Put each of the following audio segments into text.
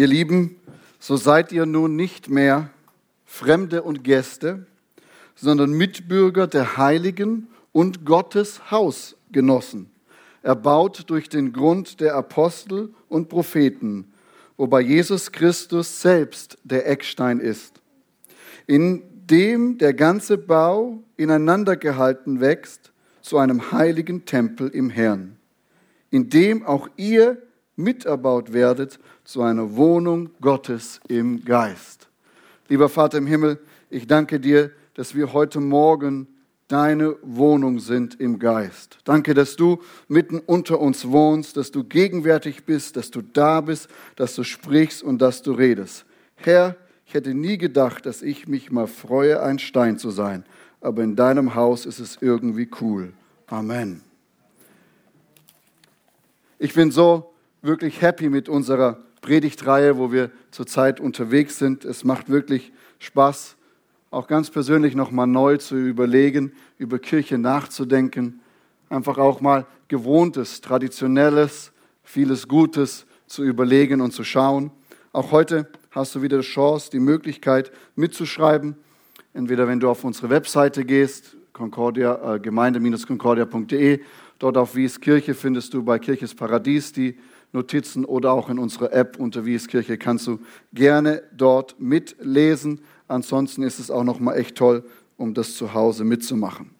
Ihr Lieben, so seid ihr nun nicht mehr Fremde und Gäste, sondern Mitbürger der Heiligen und Gottes Hausgenossen, erbaut durch den Grund der Apostel und Propheten, wobei Jesus Christus selbst der Eckstein ist, in dem der ganze Bau ineinander gehalten wächst zu einem heiligen Tempel im Herrn, in dem auch ihr miterbaut werdet zu einer Wohnung Gottes im Geist. Lieber Vater im Himmel, ich danke dir, dass wir heute Morgen deine Wohnung sind im Geist. Danke, dass du mitten unter uns wohnst, dass du gegenwärtig bist, dass du da bist, dass du sprichst und dass du redest. Herr, ich hätte nie gedacht, dass ich mich mal freue, ein Stein zu sein, aber in deinem Haus ist es irgendwie cool. Amen. Ich bin so wirklich happy mit unserer Predigtreihe, wo wir zurzeit unterwegs sind. Es macht wirklich Spaß, auch ganz persönlich nochmal neu zu überlegen, über Kirche nachzudenken, einfach auch mal gewohntes, traditionelles, vieles Gutes zu überlegen und zu schauen. Auch heute hast du wieder die Chance, die Möglichkeit mitzuschreiben. Entweder wenn du auf unsere Webseite gehst, äh, gemeinde-concordia.de, dort auf Wies Kirche findest du bei Kirches Paradies die Notizen oder auch in unserer App unter Wies Kirche kannst du gerne dort mitlesen. Ansonsten ist es auch noch mal echt toll, um das zu Hause mitzumachen.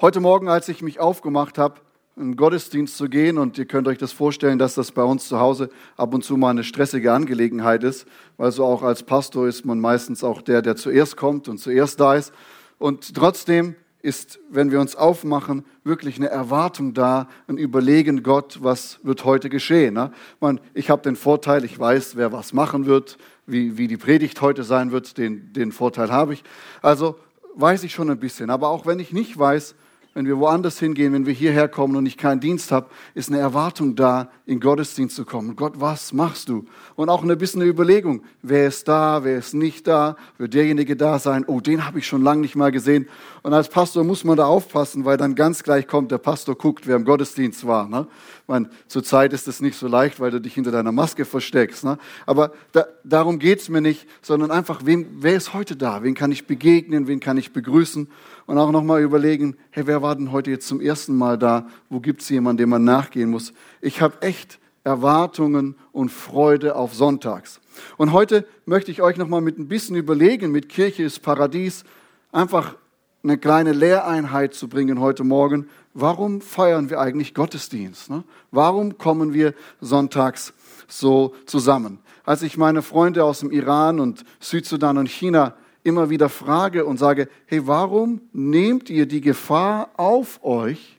Heute Morgen, als ich mich aufgemacht habe, in den Gottesdienst zu gehen, und ihr könnt euch das vorstellen, dass das bei uns zu Hause ab und zu mal eine stressige Angelegenheit ist, weil so auch als Pastor ist man meistens auch der, der zuerst kommt und zuerst da ist. Und trotzdem ist, wenn wir uns aufmachen, wirklich eine Erwartung da, ein Überlegen, Gott, was wird heute geschehen. Ne? Man, ich habe den Vorteil, ich weiß, wer was machen wird, wie, wie die Predigt heute sein wird, den, den Vorteil habe ich. Also weiß ich schon ein bisschen. Aber auch wenn ich nicht weiß, wenn wir woanders hingehen, wenn wir hierher kommen und ich keinen Dienst habe, ist eine Erwartung da, in Gottesdienst zu kommen. Gott, was machst du? Und auch ein bisschen eine Überlegung, wer ist da, wer ist nicht da, wird derjenige da sein, oh, den habe ich schon lange nicht mal gesehen. Und als Pastor muss man da aufpassen, weil dann ganz gleich kommt, der Pastor guckt, wer im Gottesdienst war. Ne? meine, zurzeit ist es nicht so leicht, weil du dich hinter deiner Maske versteckst. Ne? Aber da, darum geht's mir nicht, sondern einfach, wem, wer ist heute da? Wen kann ich begegnen? Wen kann ich begrüßen? Und auch nochmal überlegen, hey, wer war denn heute jetzt zum ersten Mal da? Wo gibt's jemanden, dem man nachgehen muss? Ich habe echt Erwartungen und Freude auf Sonntags. Und heute möchte ich euch nochmal mit ein bisschen überlegen, mit Kirche ist Paradies, einfach eine kleine Lehreinheit zu bringen heute Morgen. Warum feiern wir eigentlich Gottesdienst? Ne? Warum kommen wir sonntags so zusammen? Als ich meine Freunde aus dem Iran und Südsudan und China immer wieder frage und sage, hey, warum nehmt ihr die Gefahr auf euch,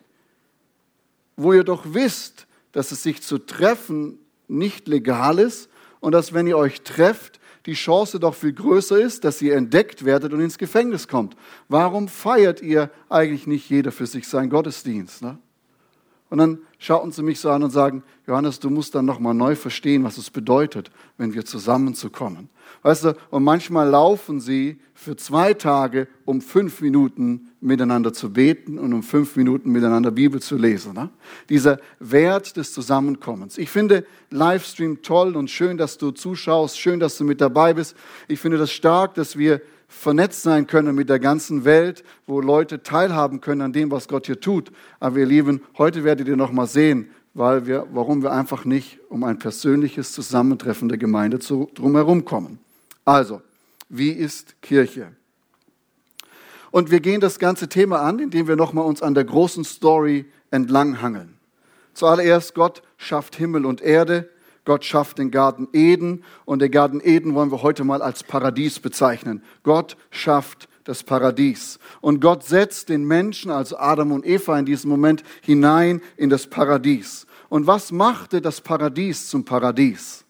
wo ihr doch wisst, dass es sich zu treffen nicht legal ist und dass wenn ihr euch trefft, die Chance doch viel größer ist, dass ihr entdeckt werdet und ins Gefängnis kommt. Warum feiert ihr eigentlich nicht jeder für sich seinen Gottesdienst? Ne? Und dann schauten sie mich so an und sagen, Johannes, du musst dann nochmal neu verstehen, was es bedeutet, wenn wir zusammenzukommen. Weißt du, und manchmal laufen sie für zwei Tage, um fünf Minuten miteinander zu beten und um fünf Minuten miteinander Bibel zu lesen. Ne? Dieser Wert des Zusammenkommens. Ich finde Livestream toll und schön, dass du zuschaust, schön, dass du mit dabei bist. Ich finde das stark, dass wir vernetzt sein können mit der ganzen Welt, wo Leute teilhaben können an dem, was Gott hier tut. Aber ihr Lieben, heute werdet ihr noch mal sehen, weil wir, warum wir einfach nicht um ein persönliches Zusammentreffen der Gemeinde zu, drumherum kommen. Also, wie ist Kirche? Und wir gehen das ganze Thema an, indem wir nochmal uns an der großen Story entlanghangeln. Zuallererst, Gott schafft Himmel und Erde. Gott schafft den Garten Eden. Und den Garten Eden wollen wir heute mal als Paradies bezeichnen. Gott schafft das Paradies. Und Gott setzt den Menschen, also Adam und Eva in diesem Moment, hinein in das Paradies. Und was machte das Paradies zum Paradies?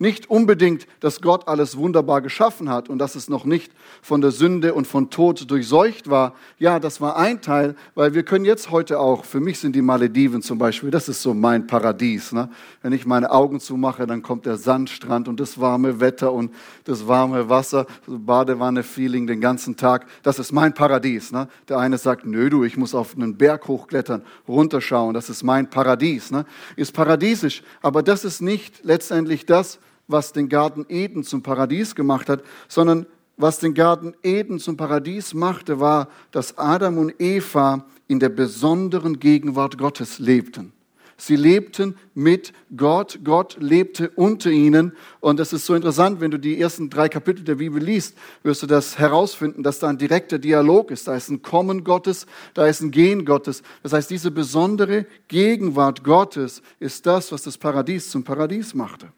Nicht unbedingt, dass Gott alles wunderbar geschaffen hat und dass es noch nicht von der Sünde und von Tod durchseucht war. Ja, das war ein Teil, weil wir können jetzt heute auch, für mich sind die Malediven zum Beispiel, das ist so mein Paradies. Ne? Wenn ich meine Augen zumache, dann kommt der Sandstrand und das warme Wetter und das warme Wasser, so Badewanne-Feeling den ganzen Tag. Das ist mein Paradies. Ne? Der eine sagt, nö du, ich muss auf einen Berg hochklettern, runterschauen, das ist mein Paradies. Ne? Ist paradiesisch, aber das ist nicht letztendlich das, was den Garten Eden zum Paradies gemacht hat, sondern was den Garten Eden zum Paradies machte, war, dass Adam und Eva in der besonderen Gegenwart Gottes lebten. Sie lebten mit Gott. Gott lebte unter ihnen. Und das ist so interessant, wenn du die ersten drei Kapitel der Bibel liest, wirst du das herausfinden, dass da ein direkter Dialog ist. Da ist ein Kommen Gottes, da ist ein Gehen Gottes. Das heißt, diese besondere Gegenwart Gottes ist das, was das Paradies zum Paradies machte.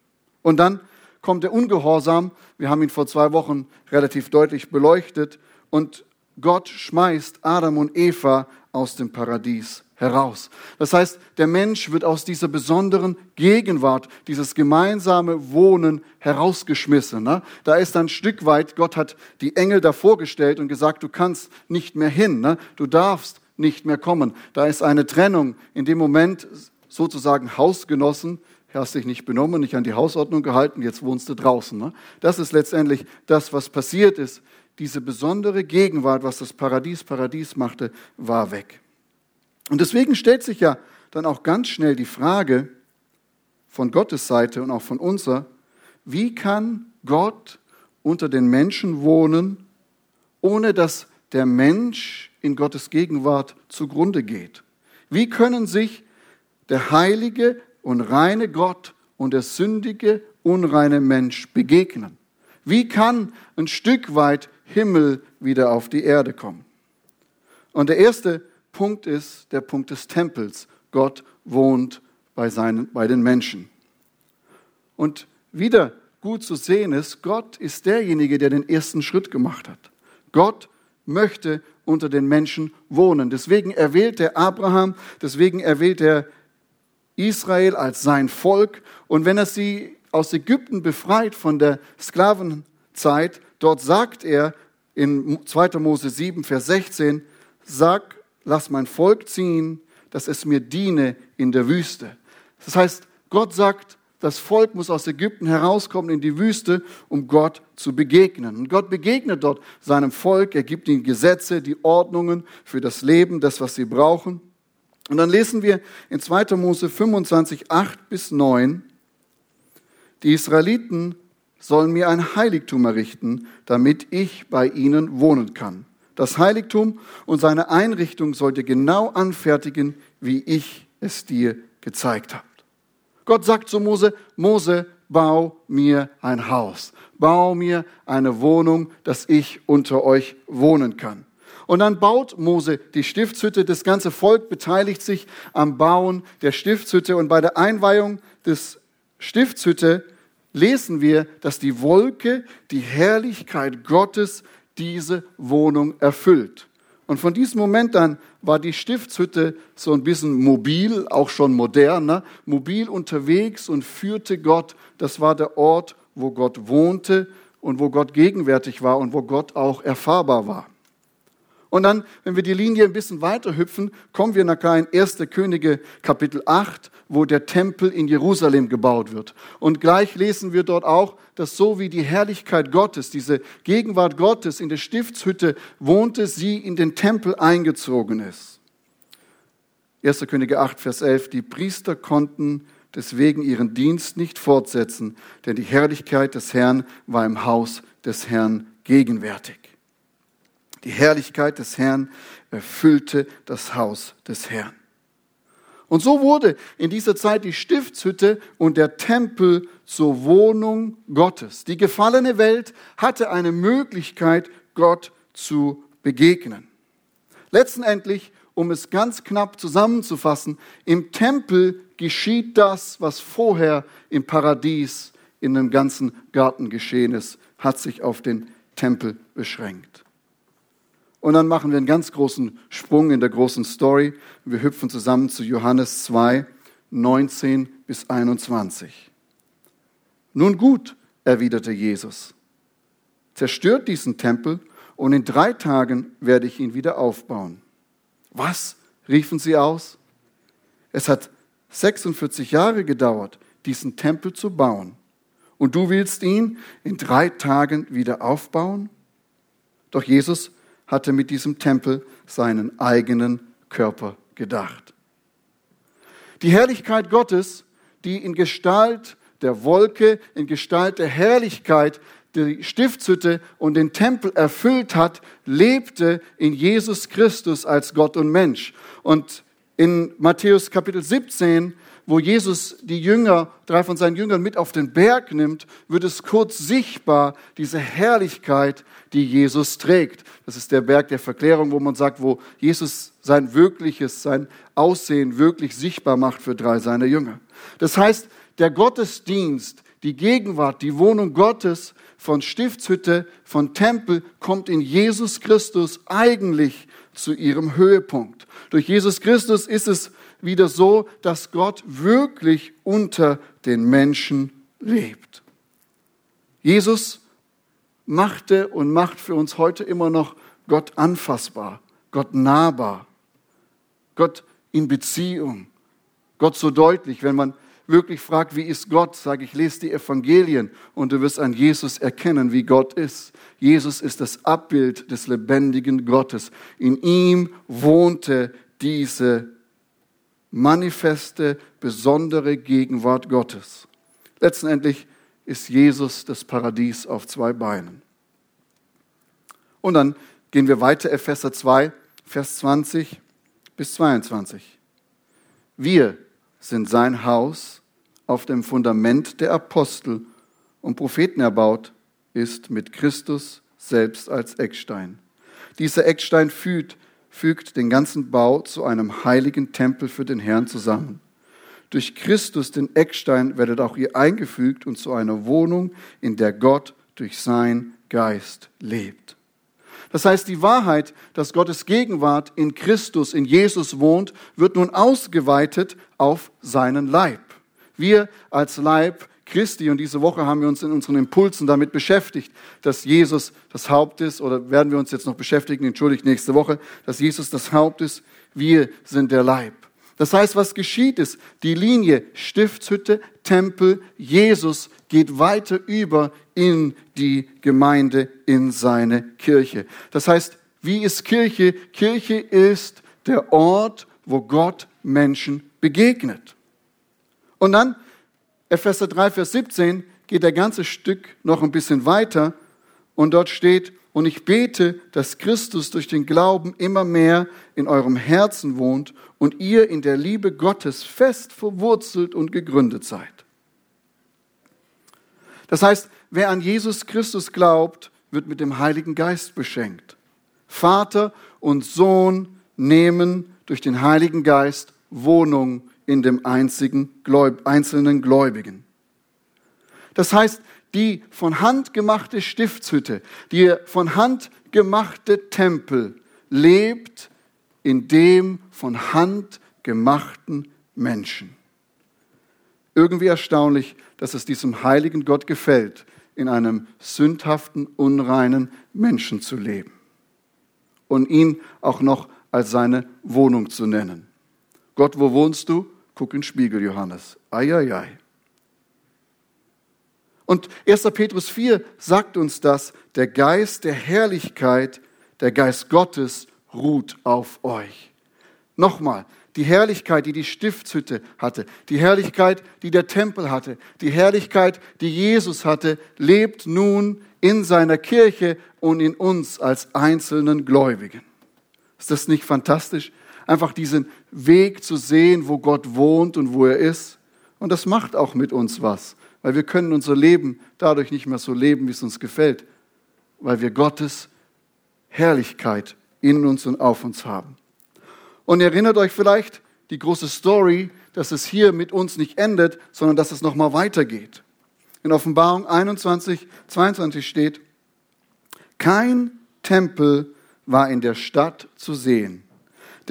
Und dann kommt der Ungehorsam. Wir haben ihn vor zwei Wochen relativ deutlich beleuchtet. Und Gott schmeißt Adam und Eva aus dem Paradies heraus. Das heißt, der Mensch wird aus dieser besonderen Gegenwart, dieses gemeinsame Wohnen herausgeschmissen. Ne? Da ist ein Stück weit, Gott hat die Engel davor gestellt und gesagt, du kannst nicht mehr hin, ne? du darfst nicht mehr kommen. Da ist eine Trennung. In dem Moment sozusagen Hausgenossen, hast dich nicht benommen, nicht an die Hausordnung gehalten, jetzt wohnst du draußen. Ne? Das ist letztendlich das, was passiert ist. Diese besondere Gegenwart, was das Paradies Paradies machte, war weg. Und deswegen stellt sich ja dann auch ganz schnell die Frage von Gottes Seite und auch von unserer, wie kann Gott unter den Menschen wohnen, ohne dass der Mensch in Gottes Gegenwart zugrunde geht? Wie können sich der heilige und reine Gott und der sündige, unreine Mensch begegnen? Wie kann ein Stück weit Himmel wieder auf die Erde kommen? Und der erste Punkt ist der Punkt des Tempels. Gott wohnt bei, seinen, bei den Menschen. Und wieder gut zu sehen ist, Gott ist derjenige, der den ersten Schritt gemacht hat. Gott möchte unter den Menschen wohnen. Deswegen erwählt er Abraham, deswegen erwählt er Israel als sein Volk. Und wenn er sie aus Ägypten befreit von der Sklavenzeit, dort sagt er in 2. Mose 7, Vers 16, sag lass mein Volk ziehen, dass es mir diene in der Wüste. Das heißt, Gott sagt, das Volk muss aus Ägypten herauskommen in die Wüste, um Gott zu begegnen. Und Gott begegnet dort seinem Volk, er gibt ihnen Gesetze, die Ordnungen für das Leben, das, was sie brauchen. Und dann lesen wir in 2. Mose 25, 8 bis 9, die Israeliten sollen mir ein Heiligtum errichten, damit ich bei ihnen wohnen kann. Das Heiligtum und seine Einrichtung sollte genau anfertigen, wie ich es dir gezeigt habe. Gott sagt zu Mose, Mose, bau mir ein Haus, bau mir eine Wohnung, dass ich unter euch wohnen kann. Und dann baut Mose die Stiftshütte. Das ganze Volk beteiligt sich am Bauen der Stiftshütte. Und bei der Einweihung des Stiftshütte lesen wir, dass die Wolke die Herrlichkeit Gottes diese Wohnung erfüllt. Und von diesem Moment an war die Stiftshütte so ein bisschen mobil, auch schon moderner, mobil unterwegs und führte Gott. Das war der Ort, wo Gott wohnte und wo Gott gegenwärtig war und wo Gott auch erfahrbar war. Und dann, wenn wir die Linie ein bisschen weiter hüpfen, kommen wir nachher in 1. Könige Kapitel 8, wo der Tempel in Jerusalem gebaut wird. Und gleich lesen wir dort auch, dass so wie die Herrlichkeit Gottes, diese Gegenwart Gottes in der Stiftshütte wohnte, sie in den Tempel eingezogen ist. 1. Könige 8, Vers 11, die Priester konnten deswegen ihren Dienst nicht fortsetzen, denn die Herrlichkeit des Herrn war im Haus des Herrn gegenwärtig. Die Herrlichkeit des Herrn erfüllte das Haus des Herrn. Und so wurde in dieser Zeit die Stiftshütte und der Tempel zur Wohnung Gottes. Die gefallene Welt hatte eine Möglichkeit, Gott zu begegnen. Letztendlich, um es ganz knapp zusammenzufassen, im Tempel geschieht das, was vorher im Paradies in dem ganzen Garten geschehen ist, hat sich auf den Tempel beschränkt. Und dann machen wir einen ganz großen Sprung in der großen Story. Wir hüpfen zusammen zu Johannes 2, 19 bis 21. Nun gut, erwiderte Jesus, zerstört diesen Tempel und in drei Tagen werde ich ihn wieder aufbauen. Was? riefen sie aus. Es hat 46 Jahre gedauert, diesen Tempel zu bauen. Und du willst ihn in drei Tagen wieder aufbauen? Doch Jesus hatte mit diesem Tempel seinen eigenen Körper gedacht. Die Herrlichkeit Gottes, die in Gestalt der Wolke in Gestalt der Herrlichkeit die Stiftshütte und den Tempel erfüllt hat, lebte in Jesus Christus als Gott und Mensch. Und in Matthäus Kapitel 17, wo Jesus die Jünger, drei von seinen Jüngern mit auf den Berg nimmt, wird es kurz sichtbar, diese Herrlichkeit, die Jesus trägt. Das ist der Berg der Verklärung, wo man sagt, wo Jesus sein wirkliches, sein Aussehen wirklich sichtbar macht für drei seiner Jünger. Das heißt, der Gottesdienst, die Gegenwart, die Wohnung Gottes von Stiftshütte, von Tempel kommt in Jesus Christus eigentlich zu ihrem Höhepunkt. Durch Jesus Christus ist es wieder so, dass Gott wirklich unter den Menschen lebt. Jesus machte und macht für uns heute immer noch Gott anfassbar, Gott nahbar, Gott in Beziehung, Gott so deutlich, wenn man wirklich fragt, wie ist Gott, sage ich, lese die Evangelien und du wirst an Jesus erkennen, wie Gott ist. Jesus ist das Abbild des lebendigen Gottes. In ihm wohnte diese manifeste, besondere Gegenwart Gottes. Letztendlich ist Jesus das Paradies auf zwei Beinen. Und dann gehen wir weiter, Epheser 2, Vers 20 bis 22. Wir sind sein Haus, auf dem Fundament der Apostel und Propheten erbaut ist mit Christus selbst als Eckstein. Dieser Eckstein fügt, fügt den ganzen Bau zu einem heiligen Tempel für den Herrn zusammen. Durch Christus, den Eckstein, werdet auch ihr eingefügt und zu einer Wohnung, in der Gott durch sein Geist lebt. Das heißt, die Wahrheit, dass Gottes Gegenwart in Christus, in Jesus wohnt, wird nun ausgeweitet auf seinen Leib. Wir als Leib Christi, und diese Woche haben wir uns in unseren Impulsen damit beschäftigt, dass Jesus das Haupt ist, oder werden wir uns jetzt noch beschäftigen, entschuldigt, nächste Woche, dass Jesus das Haupt ist, wir sind der Leib. Das heißt, was geschieht ist, die Linie Stiftshütte, Tempel, Jesus geht weiter über in die Gemeinde, in seine Kirche. Das heißt, wie ist Kirche? Kirche ist der Ort, wo Gott Menschen begegnet. Und dann, Epheser 3, Vers 17, geht der ganze Stück noch ein bisschen weiter und dort steht, und ich bete, dass Christus durch den Glauben immer mehr in eurem Herzen wohnt und ihr in der Liebe Gottes fest verwurzelt und gegründet seid. Das heißt, wer an Jesus Christus glaubt, wird mit dem Heiligen Geist beschenkt. Vater und Sohn nehmen durch den Heiligen Geist Wohnung in dem einzigen einzelnen Gläubigen. Das heißt, die von Hand gemachte Stiftshütte, die von Hand gemachte Tempel lebt in dem von Hand gemachten Menschen. Irgendwie erstaunlich, dass es diesem heiligen Gott gefällt, in einem sündhaften, unreinen Menschen zu leben und ihn auch noch als seine Wohnung zu nennen. Gott, wo wohnst du? Guck in den Spiegel, Johannes. Eieiei. Und 1. Petrus 4 sagt uns das, der Geist der Herrlichkeit, der Geist Gottes ruht auf euch. Nochmal, die Herrlichkeit, die die Stiftshütte hatte, die Herrlichkeit, die der Tempel hatte, die Herrlichkeit, die Jesus hatte, lebt nun in seiner Kirche und in uns als einzelnen Gläubigen. Ist das nicht fantastisch? einfach diesen Weg zu sehen, wo Gott wohnt und wo er ist. Und das macht auch mit uns was, weil wir können unser Leben dadurch nicht mehr so leben, wie es uns gefällt, weil wir Gottes Herrlichkeit in uns und auf uns haben. Und erinnert euch vielleicht die große Story, dass es hier mit uns nicht endet, sondern dass es nochmal weitergeht. In Offenbarung 21, 22 steht, kein Tempel war in der Stadt zu sehen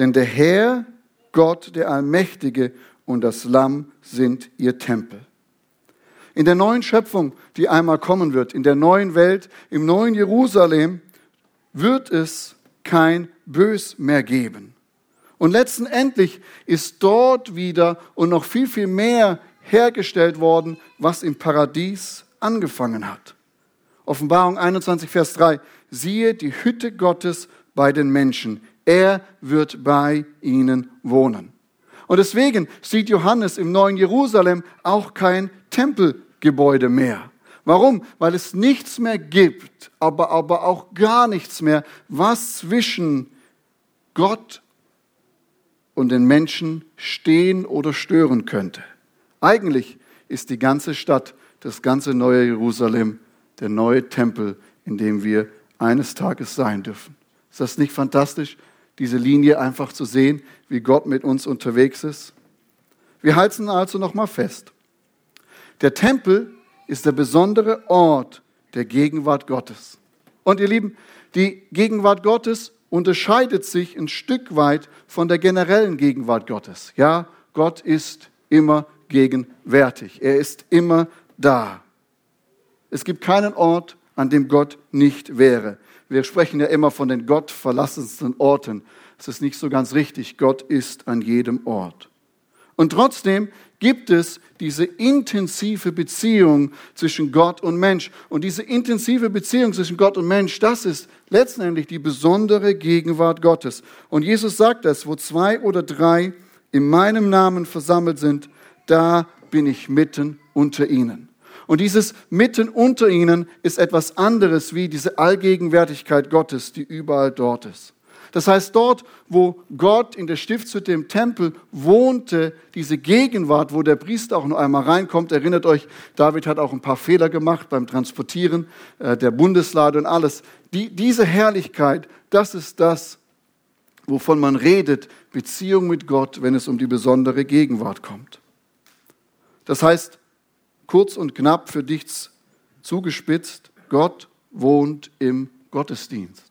denn der Herr, Gott, der Allmächtige und das Lamm sind ihr Tempel. In der neuen Schöpfung, die einmal kommen wird, in der neuen Welt, im neuen Jerusalem, wird es kein Bös mehr geben. Und letztendlich ist dort wieder und noch viel, viel mehr hergestellt worden, was im Paradies angefangen hat. Offenbarung 21, Vers 3. Siehe die Hütte Gottes bei den Menschen. Er wird bei ihnen wohnen. Und deswegen sieht Johannes im neuen Jerusalem auch kein Tempelgebäude mehr. Warum? Weil es nichts mehr gibt, aber, aber auch gar nichts mehr, was zwischen Gott und den Menschen stehen oder stören könnte. Eigentlich ist die ganze Stadt, das ganze neue Jerusalem, der neue Tempel, in dem wir eines Tages sein dürfen. Ist das nicht fantastisch, diese Linie einfach zu sehen, wie Gott mit uns unterwegs ist? Wir halten also nochmal fest. Der Tempel ist der besondere Ort der Gegenwart Gottes. Und ihr Lieben, die Gegenwart Gottes unterscheidet sich ein Stück weit von der generellen Gegenwart Gottes. Ja, Gott ist immer gegenwärtig. Er ist immer da. Es gibt keinen Ort, an dem Gott nicht wäre. Wir sprechen ja immer von den gottverlassensten Orten. Das ist nicht so ganz richtig. Gott ist an jedem Ort. Und trotzdem gibt es diese intensive Beziehung zwischen Gott und Mensch. Und diese intensive Beziehung zwischen Gott und Mensch, das ist letztendlich die besondere Gegenwart Gottes. Und Jesus sagt das, wo zwei oder drei in meinem Namen versammelt sind, da bin ich mitten unter ihnen. Und dieses mitten unter ihnen ist etwas anderes wie diese Allgegenwärtigkeit Gottes, die überall dort ist. Das heißt, dort, wo Gott in der Stiftshütte im Tempel wohnte, diese Gegenwart, wo der Priester auch noch einmal reinkommt, erinnert euch, David hat auch ein paar Fehler gemacht beim Transportieren äh, der Bundeslade und alles. Die, diese Herrlichkeit, das ist das, wovon man redet, Beziehung mit Gott, wenn es um die besondere Gegenwart kommt. Das heißt, kurz und knapp für dich zugespitzt, Gott wohnt im Gottesdienst.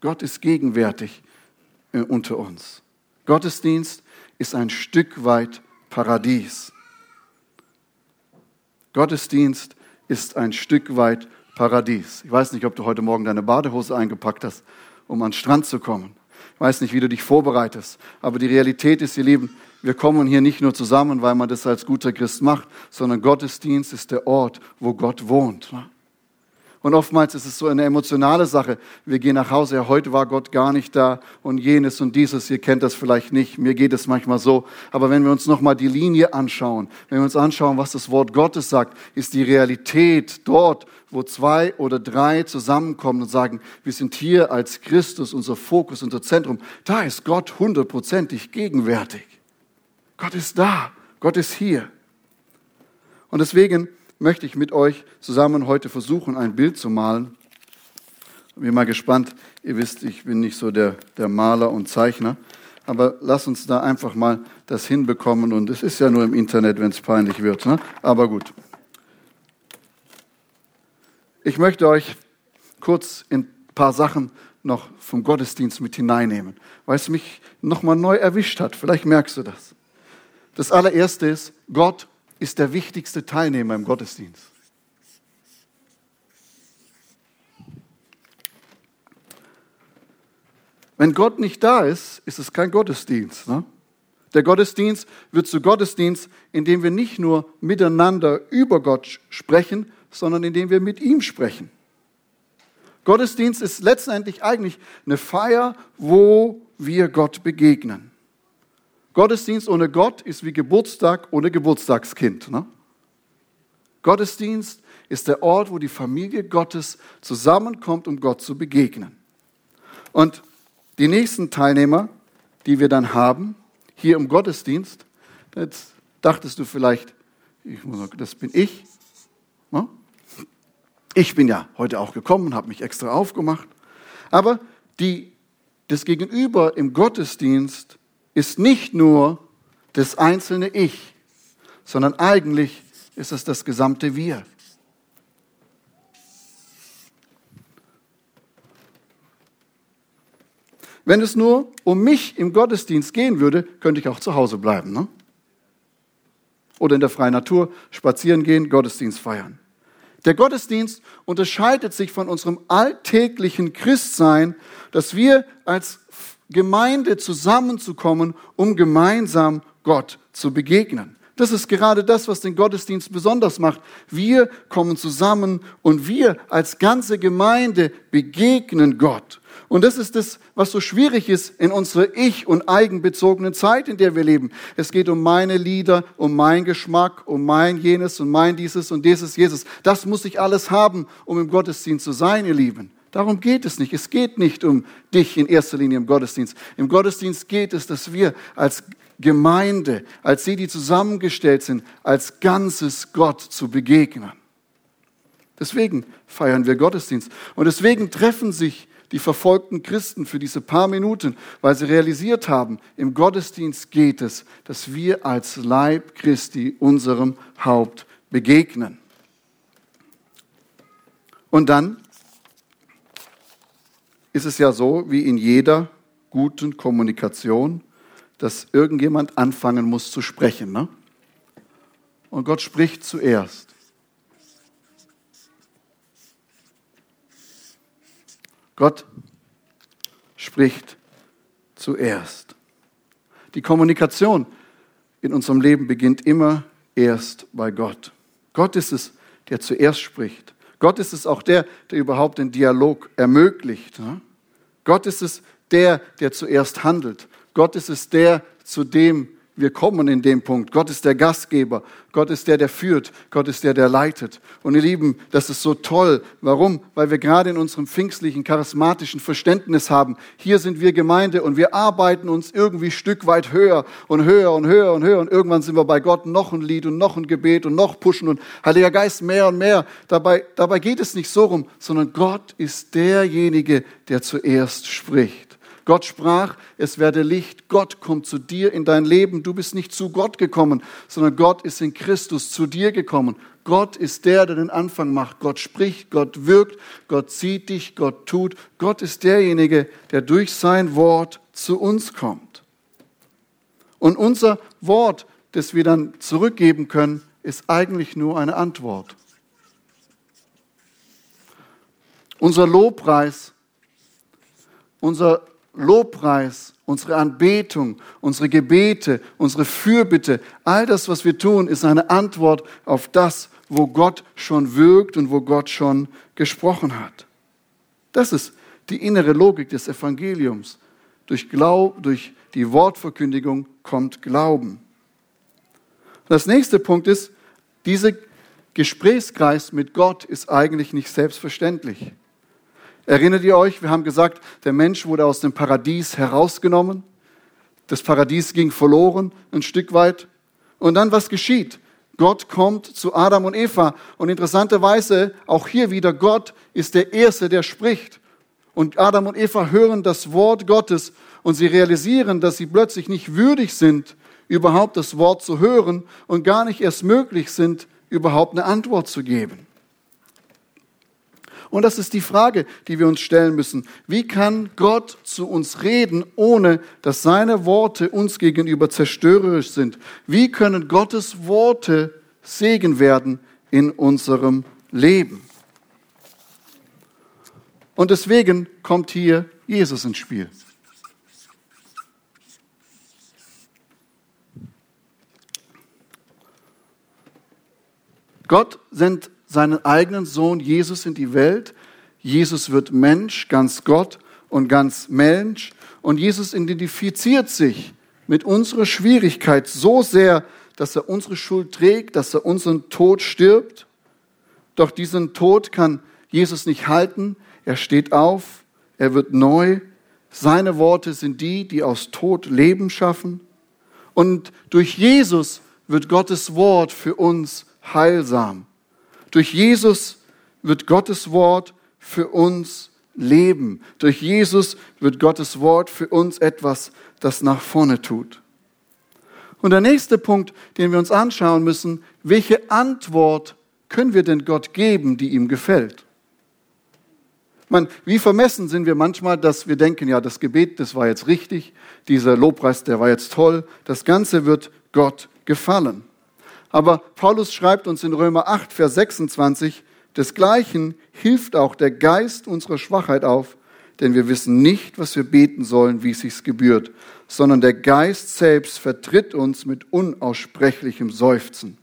Gott ist gegenwärtig äh, unter uns. Gottesdienst ist ein Stück weit Paradies. Gottesdienst ist ein Stück weit Paradies. Ich weiß nicht, ob du heute Morgen deine Badehose eingepackt hast, um an den Strand zu kommen. Ich weiß nicht, wie du dich vorbereitest. Aber die Realität ist, ihr Lieben, wir kommen hier nicht nur zusammen, weil man das als guter Christ macht, sondern Gottesdienst ist der Ort, wo Gott wohnt. Und oftmals ist es so eine emotionale Sache. Wir gehen nach Hause, ja, heute war Gott gar nicht da und jenes und dieses, ihr kennt das vielleicht nicht. Mir geht es manchmal so. Aber wenn wir uns nochmal die Linie anschauen, wenn wir uns anschauen, was das Wort Gottes sagt, ist die Realität dort, wo zwei oder drei zusammenkommen und sagen, wir sind hier als Christus, unser Fokus, unser Zentrum. Da ist Gott hundertprozentig gegenwärtig. Gott ist da. Gott ist hier. Und deswegen möchte ich mit euch zusammen heute versuchen, ein Bild zu malen. Ich bin mal gespannt. Ihr wisst, ich bin nicht so der, der Maler und Zeichner. Aber lass uns da einfach mal das hinbekommen. Und es ist ja nur im Internet, wenn es peinlich wird. Ne? Aber gut. Ich möchte euch kurz in ein paar Sachen noch vom Gottesdienst mit hineinnehmen, weil es mich nochmal neu erwischt hat. Vielleicht merkst du das. Das allererste ist, Gott ist der wichtigste Teilnehmer im Gottesdienst. Wenn Gott nicht da ist, ist es kein Gottesdienst. Ne? Der Gottesdienst wird zu Gottesdienst, indem wir nicht nur miteinander über Gott sprechen, sondern indem wir mit ihm sprechen. Gottesdienst ist letztendlich eigentlich eine Feier, wo wir Gott begegnen. Gottesdienst ohne Gott ist wie Geburtstag ohne Geburtstagskind. Ne? Gottesdienst ist der Ort, wo die Familie Gottes zusammenkommt, um Gott zu begegnen. Und die nächsten Teilnehmer, die wir dann haben, hier im Gottesdienst, jetzt dachtest du vielleicht, ich, das bin ich. Ne? Ich bin ja heute auch gekommen, habe mich extra aufgemacht. Aber die, das Gegenüber im Gottesdienst ist nicht nur das einzelne Ich, sondern eigentlich ist es das gesamte Wir. Wenn es nur um mich im Gottesdienst gehen würde, könnte ich auch zu Hause bleiben. Ne? Oder in der freien Natur spazieren gehen, Gottesdienst feiern. Der Gottesdienst unterscheidet sich von unserem alltäglichen Christsein, dass wir als Gemeinde zusammenzukommen, um gemeinsam Gott zu begegnen. Das ist gerade das, was den Gottesdienst besonders macht. Wir kommen zusammen und wir als ganze Gemeinde begegnen Gott. Und das ist das, was so schwierig ist in unserer ich- und eigenbezogenen Zeit, in der wir leben. Es geht um meine Lieder, um meinen Geschmack, um mein jenes und mein dieses und dieses, Jesus. Das muss ich alles haben, um im Gottesdienst zu sein, ihr Lieben. Darum geht es nicht. Es geht nicht um dich in erster Linie im Gottesdienst. Im Gottesdienst geht es, dass wir als Gemeinde, als sie, die zusammengestellt sind, als ganzes Gott zu begegnen. Deswegen feiern wir Gottesdienst. Und deswegen treffen sich die verfolgten Christen für diese paar Minuten, weil sie realisiert haben, im Gottesdienst geht es, dass wir als Leib Christi unserem Haupt begegnen. Und dann ist es ja so, wie in jeder guten Kommunikation, dass irgendjemand anfangen muss zu sprechen. Ne? Und Gott spricht zuerst. Gott spricht zuerst. Die Kommunikation in unserem Leben beginnt immer erst bei Gott. Gott ist es, der zuerst spricht. Gott ist es auch der, der überhaupt den Dialog ermöglicht. Ne? Gott ist es der, der zuerst handelt. Gott ist es der, zu dem wir kommen in dem Punkt. Gott ist der Gastgeber. Gott ist der, der führt. Gott ist der, der leitet. Und ihr Lieben, das ist so toll. Warum? Weil wir gerade in unserem pfingstlichen, charismatischen Verständnis haben. Hier sind wir Gemeinde und wir arbeiten uns irgendwie Stück weit höher und höher und höher und höher. Und irgendwann sind wir bei Gott noch ein Lied und noch ein Gebet und noch pushen und Heiliger Geist mehr und mehr. Dabei, dabei geht es nicht so rum, sondern Gott ist derjenige, der zuerst spricht. Gott sprach, es werde Licht. Gott kommt zu dir in dein Leben. Du bist nicht zu Gott gekommen, sondern Gott ist in Christus zu dir gekommen. Gott ist der, der den Anfang macht. Gott spricht, Gott wirkt, Gott zieht dich, Gott tut. Gott ist derjenige, der durch sein Wort zu uns kommt. Und unser Wort, das wir dann zurückgeben können, ist eigentlich nur eine Antwort. Unser Lobpreis, unser Lobpreis, unsere Anbetung, unsere Gebete, unsere Fürbitte, all das, was wir tun, ist eine Antwort auf das, wo Gott schon wirkt und wo Gott schon gesprochen hat. Das ist die innere Logik des Evangeliums. Durch, Glaub, durch die Wortverkündigung kommt Glauben. Das nächste Punkt ist, dieser Gesprächskreis mit Gott ist eigentlich nicht selbstverständlich. Erinnert ihr euch, wir haben gesagt, der Mensch wurde aus dem Paradies herausgenommen. Das Paradies ging verloren ein Stück weit. Und dann was geschieht? Gott kommt zu Adam und Eva. Und interessanterweise, auch hier wieder, Gott ist der Erste, der spricht. Und Adam und Eva hören das Wort Gottes und sie realisieren, dass sie plötzlich nicht würdig sind, überhaupt das Wort zu hören und gar nicht erst möglich sind, überhaupt eine Antwort zu geben. Und das ist die Frage, die wir uns stellen müssen. Wie kann Gott zu uns reden, ohne dass seine Worte uns gegenüber zerstörerisch sind? Wie können Gottes Worte Segen werden in unserem Leben? Und deswegen kommt hier Jesus ins Spiel. Gott sendet seinen eigenen Sohn Jesus in die Welt. Jesus wird Mensch, ganz Gott und ganz Mensch. Und Jesus identifiziert sich mit unserer Schwierigkeit so sehr, dass er unsere Schuld trägt, dass er unseren Tod stirbt. Doch diesen Tod kann Jesus nicht halten. Er steht auf, er wird neu. Seine Worte sind die, die aus Tod Leben schaffen. Und durch Jesus wird Gottes Wort für uns heilsam. Durch Jesus wird Gottes Wort für uns Leben. Durch Jesus wird Gottes Wort für uns etwas, das nach vorne tut. Und der nächste Punkt, den wir uns anschauen müssen, welche Antwort können wir denn Gott geben, die ihm gefällt? Man, wie vermessen sind wir manchmal, dass wir denken, ja, das Gebet, das war jetzt richtig, dieser Lobpreis, der war jetzt toll, das Ganze wird Gott gefallen. Aber Paulus schreibt uns in Römer 8, Vers 26, desgleichen hilft auch der Geist unserer Schwachheit auf, denn wir wissen nicht, was wir beten sollen, wie es sich gebührt, sondern der Geist selbst vertritt uns mit unaussprechlichem Seufzen.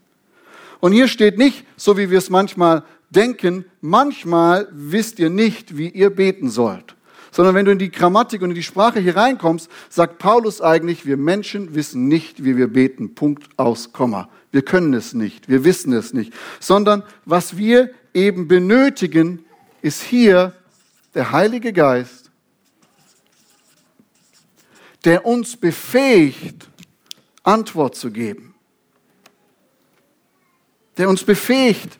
Und hier steht nicht, so wie wir es manchmal denken, manchmal wisst ihr nicht, wie ihr beten sollt. Sondern wenn du in die Grammatik und in die Sprache hier reinkommst, sagt Paulus eigentlich, wir Menschen wissen nicht, wie wir beten. Punkt aus Komma. Wir können es nicht, wir wissen es nicht. Sondern was wir eben benötigen, ist hier der Heilige Geist, der uns befähigt, Antwort zu geben. Der uns befähigt,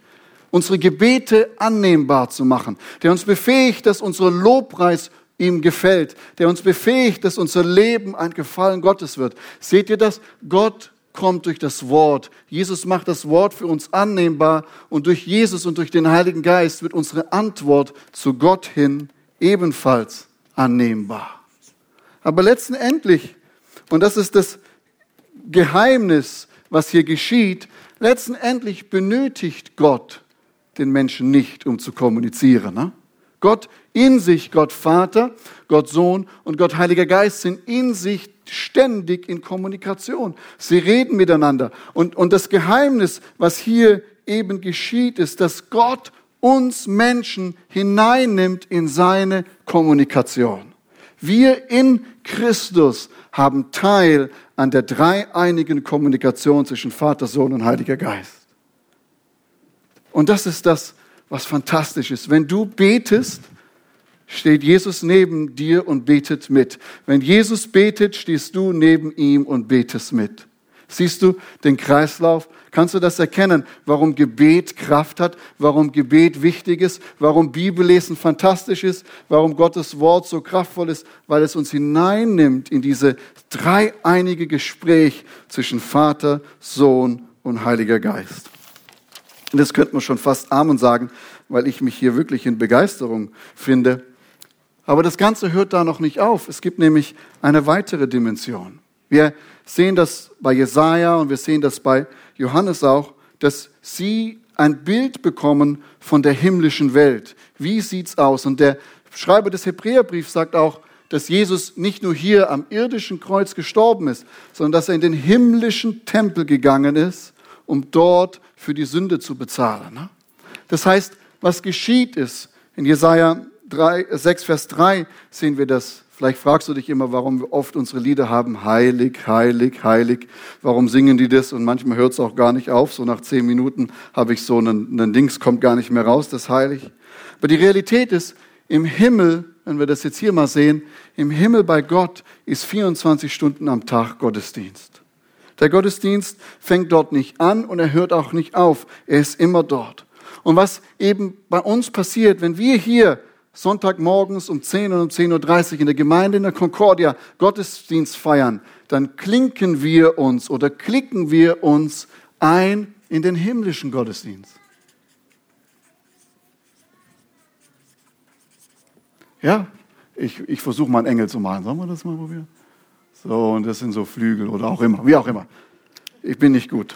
unsere Gebete annehmbar zu machen. Der uns befähigt, dass unser Lobpreis ihm gefällt. Der uns befähigt, dass unser Leben ein Gefallen Gottes wird. Seht ihr das? Gott kommt durch das Wort. Jesus macht das Wort für uns annehmbar und durch Jesus und durch den Heiligen Geist wird unsere Antwort zu Gott hin ebenfalls annehmbar. Aber letztendlich, und das ist das Geheimnis, was hier geschieht, letztendlich benötigt Gott den Menschen nicht, um zu kommunizieren. Ne? Gott in sich, Gott Vater, Gott Sohn und Gott Heiliger Geist sind in sich ständig in Kommunikation. Sie reden miteinander. Und, und das Geheimnis, was hier eben geschieht, ist, dass Gott uns Menschen hineinnimmt in seine Kommunikation. Wir in Christus haben Teil an der dreieinigen Kommunikation zwischen Vater, Sohn und Heiliger Geist. Und das ist das, was fantastisch ist. Wenn du betest, steht Jesus neben dir und betet mit. Wenn Jesus betet, stehst du neben ihm und betest mit. Siehst du den Kreislauf? Kannst du das erkennen, warum Gebet Kraft hat, warum Gebet wichtig ist, warum Bibellesen fantastisch ist, warum Gottes Wort so kraftvoll ist, weil es uns hineinnimmt in diese dreieinige Gespräch zwischen Vater, Sohn und Heiliger Geist. Und das könnte man schon fast Amen sagen, weil ich mich hier wirklich in Begeisterung finde. Aber das Ganze hört da noch nicht auf. Es gibt nämlich eine weitere Dimension. Wir sehen das bei Jesaja und wir sehen das bei Johannes auch, dass sie ein Bild bekommen von der himmlischen Welt. Wie sieht's aus? Und der Schreiber des Hebräerbriefs sagt auch, dass Jesus nicht nur hier am irdischen Kreuz gestorben ist, sondern dass er in den himmlischen Tempel gegangen ist, um dort für die Sünde zu bezahlen. Ne? Das heißt, was geschieht ist, in Jesaja 3, 6, Vers 3 sehen wir das. Vielleicht fragst du dich immer, warum wir oft unsere Lieder haben, heilig, heilig, heilig. Warum singen die das? Und manchmal hört es auch gar nicht auf. So nach zehn Minuten habe ich so einen, einen Dings, kommt gar nicht mehr raus, das heilig. Aber die Realität ist, im Himmel, wenn wir das jetzt hier mal sehen, im Himmel bei Gott ist 24 Stunden am Tag Gottesdienst. Der Gottesdienst fängt dort nicht an und er hört auch nicht auf. Er ist immer dort. Und was eben bei uns passiert, wenn wir hier Sonntagmorgens um 10 und um 10.30 Uhr in der Gemeinde in der Concordia Gottesdienst feiern, dann klinken wir uns oder klicken wir uns ein in den himmlischen Gottesdienst. Ja, ich, ich versuche mal einen Engel zu malen. Sollen wir das mal probieren? So, und das sind so Flügel oder auch immer, wie auch immer. Ich bin nicht gut.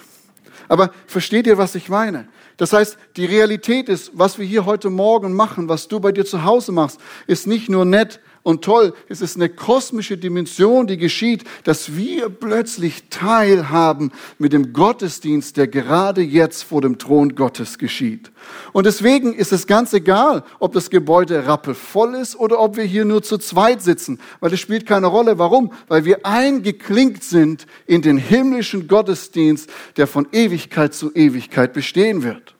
Aber versteht ihr, was ich meine? Das heißt, die Realität ist, was wir hier heute Morgen machen, was du bei dir zu Hause machst, ist nicht nur nett und toll, es ist eine kosmische Dimension, die geschieht, dass wir plötzlich teilhaben mit dem Gottesdienst, der gerade jetzt vor dem Thron Gottes geschieht. Und deswegen ist es ganz egal, ob das Gebäude rappelvoll ist oder ob wir hier nur zu zweit sitzen, weil es spielt keine Rolle. Warum? Weil wir eingeklinkt sind in den himmlischen Gottesdienst, der von Ewigkeit zu Ewigkeit bestehen wird.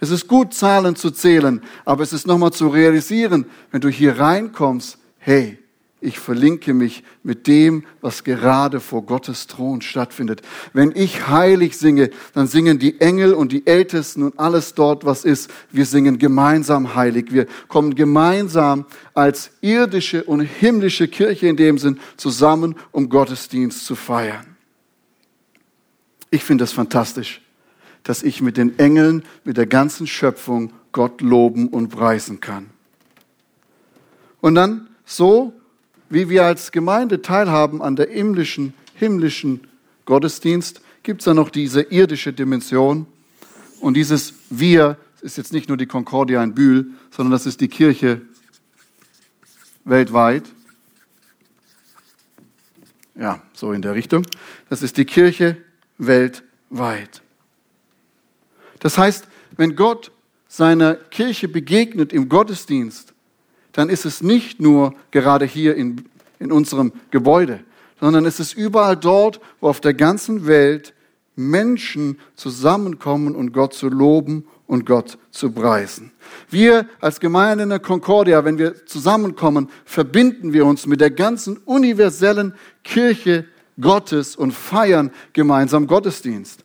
Es ist gut, Zahlen zu zählen, aber es ist nochmal zu realisieren, wenn du hier reinkommst, hey, ich verlinke mich mit dem, was gerade vor Gottes Thron stattfindet. Wenn ich heilig singe, dann singen die Engel und die Ältesten und alles dort, was ist. Wir singen gemeinsam heilig. Wir kommen gemeinsam als irdische und himmlische Kirche in dem Sinn zusammen, um Gottesdienst zu feiern. Ich finde das fantastisch dass ich mit den Engeln, mit der ganzen Schöpfung Gott loben und preisen kann. Und dann so, wie wir als Gemeinde teilhaben an der himmlischen, himmlischen Gottesdienst, gibt es da noch diese irdische Dimension. Und dieses Wir ist jetzt nicht nur die Concordia in Bühl, sondern das ist die Kirche weltweit. Ja, so in der Richtung. Das ist die Kirche weltweit. Das heißt, wenn Gott seiner Kirche begegnet im Gottesdienst, dann ist es nicht nur gerade hier in, in unserem Gebäude, sondern es ist überall dort, wo auf der ganzen Welt Menschen zusammenkommen und Gott zu loben und Gott zu preisen. Wir als Gemeinde in der Concordia, wenn wir zusammenkommen, verbinden wir uns mit der ganzen universellen Kirche Gottes und feiern gemeinsam Gottesdienst.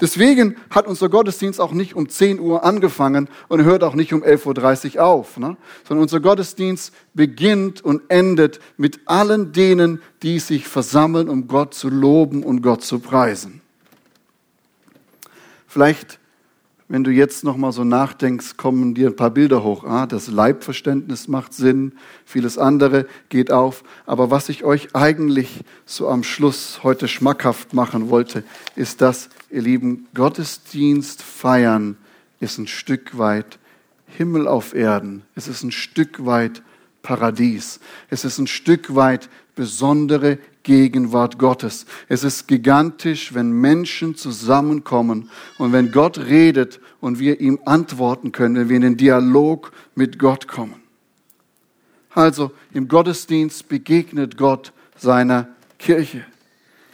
Deswegen hat unser Gottesdienst auch nicht um 10 Uhr angefangen und hört auch nicht um 11.30 Uhr auf, ne? sondern unser Gottesdienst beginnt und endet mit allen denen, die sich versammeln, um Gott zu loben und Gott zu preisen. Vielleicht wenn du jetzt noch mal so nachdenkst, kommen dir ein paar Bilder hoch. Ah, das Leibverständnis macht Sinn, vieles andere geht auf. Aber was ich euch eigentlich so am Schluss heute schmackhaft machen wollte, ist das, ihr Lieben, Gottesdienst feiern ist ein Stück weit Himmel auf Erden. Es ist ein Stück weit Paradies. Es ist ein Stück weit besondere Gegenwart Gottes. Es ist gigantisch, wenn Menschen zusammenkommen und wenn Gott redet und wir ihm antworten können, wenn wir in den Dialog mit Gott kommen. Also im Gottesdienst begegnet Gott seiner Kirche.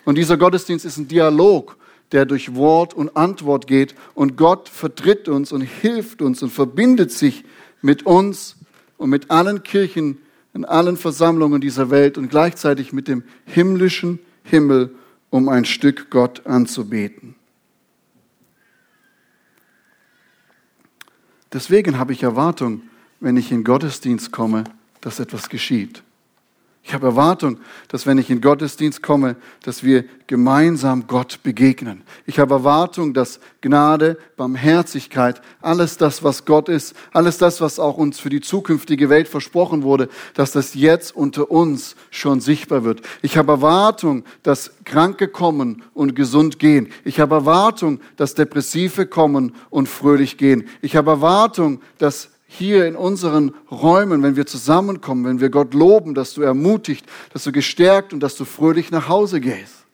Und dieser Gottesdienst ist ein Dialog, der durch Wort und Antwort geht und Gott vertritt uns und hilft uns und verbindet sich mit uns und mit allen Kirchen in allen Versammlungen dieser Welt und gleichzeitig mit dem himmlischen Himmel, um ein Stück Gott anzubeten. Deswegen habe ich Erwartung, wenn ich in Gottesdienst komme, dass etwas geschieht. Ich habe Erwartung, dass wenn ich in Gottesdienst komme, dass wir gemeinsam Gott begegnen. Ich habe Erwartung, dass Gnade, Barmherzigkeit, alles das, was Gott ist, alles das, was auch uns für die zukünftige Welt versprochen wurde, dass das jetzt unter uns schon sichtbar wird. Ich habe Erwartung, dass Kranke kommen und gesund gehen. Ich habe Erwartung, dass Depressive kommen und fröhlich gehen. Ich habe Erwartung, dass hier in unseren Räumen, wenn wir zusammenkommen, wenn wir Gott loben, dass du ermutigt, dass du gestärkt und dass du fröhlich nach Hause gehst.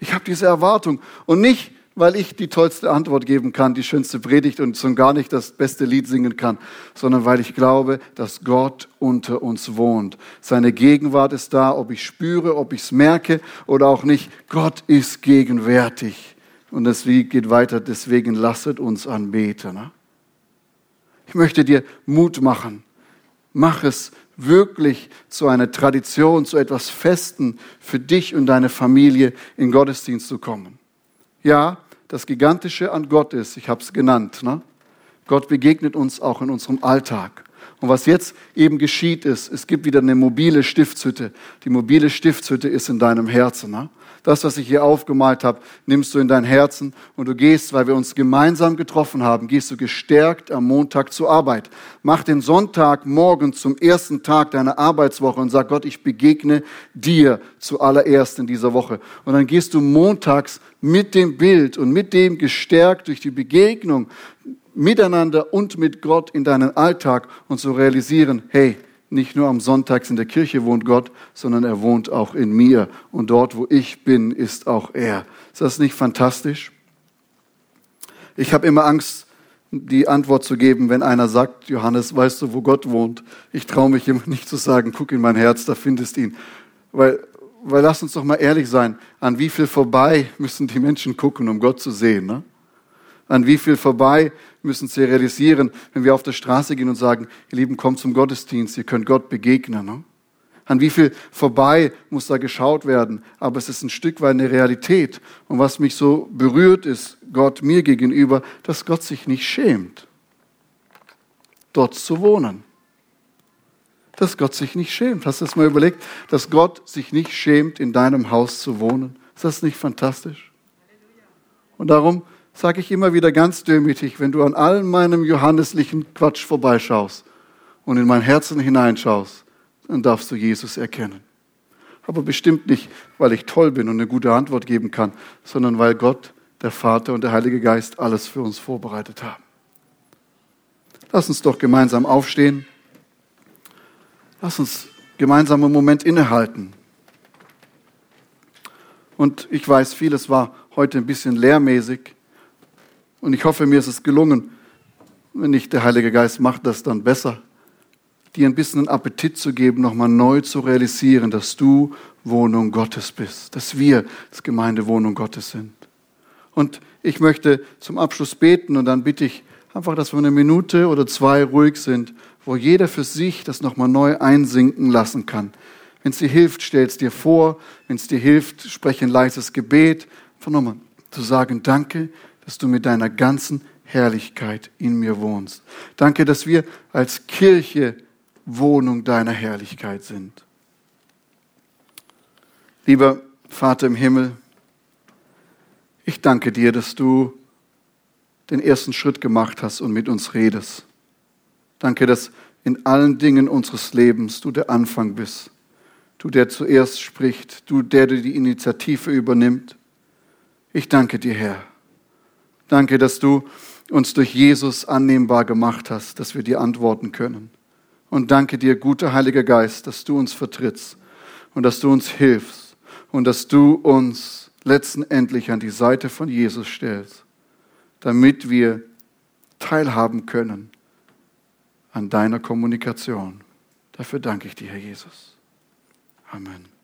Ich habe diese Erwartung und nicht, weil ich die tollste Antwort geben kann, die schönste Predigt und schon gar nicht das beste Lied singen kann, sondern weil ich glaube, dass Gott unter uns wohnt. Seine Gegenwart ist da, ob ich spüre, ob ich es merke oder auch nicht. Gott ist gegenwärtig. Und das geht weiter, deswegen lasset uns anbeten. Ne? Ich möchte dir Mut machen. Mach es wirklich zu einer Tradition, zu etwas Festen für dich und deine Familie in Gottesdienst zu kommen. Ja, das Gigantische an Gott ist, ich habe es genannt, ne? Gott begegnet uns auch in unserem Alltag. Und was jetzt eben geschieht ist, es gibt wieder eine mobile Stiftshütte. Die mobile Stiftshütte ist in deinem Herzen. Ne? Das, was ich hier aufgemalt habe, nimmst du in dein Herzen und du gehst, weil wir uns gemeinsam getroffen haben, gehst du gestärkt am Montag zur Arbeit. Mach den Sonntag morgen zum ersten Tag deiner Arbeitswoche und sag Gott, ich begegne dir zuallererst in dieser Woche. Und dann gehst du montags mit dem Bild und mit dem gestärkt durch die Begegnung miteinander und mit Gott in deinen Alltag und zu realisieren, hey, nicht nur am Sonntags in der Kirche wohnt Gott, sondern er wohnt auch in mir. Und dort, wo ich bin, ist auch er. Ist das nicht fantastisch? Ich habe immer Angst, die Antwort zu geben, wenn einer sagt, Johannes, weißt du, wo Gott wohnt? Ich traue mich immer nicht zu sagen, guck in mein Herz, da findest ihn. Weil, weil lass uns doch mal ehrlich sein, an wie viel vorbei müssen die Menschen gucken, um Gott zu sehen. Ne? An wie viel vorbei müssen sie realisieren, wenn wir auf der Straße gehen und sagen, ihr Lieben, kommt zum Gottesdienst, ihr könnt Gott begegnen. Ne? An wie viel vorbei muss da geschaut werden, aber es ist ein Stück weit eine Realität. Und was mich so berührt, ist Gott mir gegenüber, dass Gott sich nicht schämt, dort zu wohnen. Dass Gott sich nicht schämt. Hast du das mal überlegt, dass Gott sich nicht schämt, in deinem Haus zu wohnen? Ist das nicht fantastisch? Und darum sage ich immer wieder ganz demütig, wenn du an allem meinem johanneslichen Quatsch vorbeischaust und in mein Herzen hineinschaust, dann darfst du Jesus erkennen. Aber bestimmt nicht, weil ich toll bin und eine gute Antwort geben kann, sondern weil Gott, der Vater und der Heilige Geist alles für uns vorbereitet haben. Lass uns doch gemeinsam aufstehen. Lass uns gemeinsam einen Moment innehalten. Und ich weiß, vieles war heute ein bisschen lehrmäßig. Und ich hoffe, mir ist es gelungen, wenn nicht der Heilige Geist macht das dann besser, dir ein bisschen einen Appetit zu geben, nochmal neu zu realisieren, dass du Wohnung Gottes bist, dass wir das Gemeindewohnung Gottes sind. Und ich möchte zum Abschluss beten und dann bitte ich einfach, dass wir eine Minute oder zwei ruhig sind, wo jeder für sich das nochmal neu einsinken lassen kann. Wenn es dir hilft, stell es dir vor. Wenn es dir hilft, spreche ein leises Gebet. Einfach nochmal zu sagen, danke, dass du mit deiner ganzen Herrlichkeit in mir wohnst. Danke, dass wir als Kirche Wohnung deiner Herrlichkeit sind. Lieber Vater im Himmel, ich danke dir, dass du den ersten Schritt gemacht hast und mit uns redest. Danke, dass in allen Dingen unseres Lebens du der Anfang bist. Du, der zuerst spricht, du, der die Initiative übernimmt. Ich danke dir, Herr. Danke, dass du uns durch Jesus annehmbar gemacht hast, dass wir dir antworten können. Und danke dir, guter Heiliger Geist, dass du uns vertrittst und dass du uns hilfst und dass du uns letztendlich an die Seite von Jesus stellst, damit wir teilhaben können an deiner Kommunikation. Dafür danke ich dir, Herr Jesus. Amen.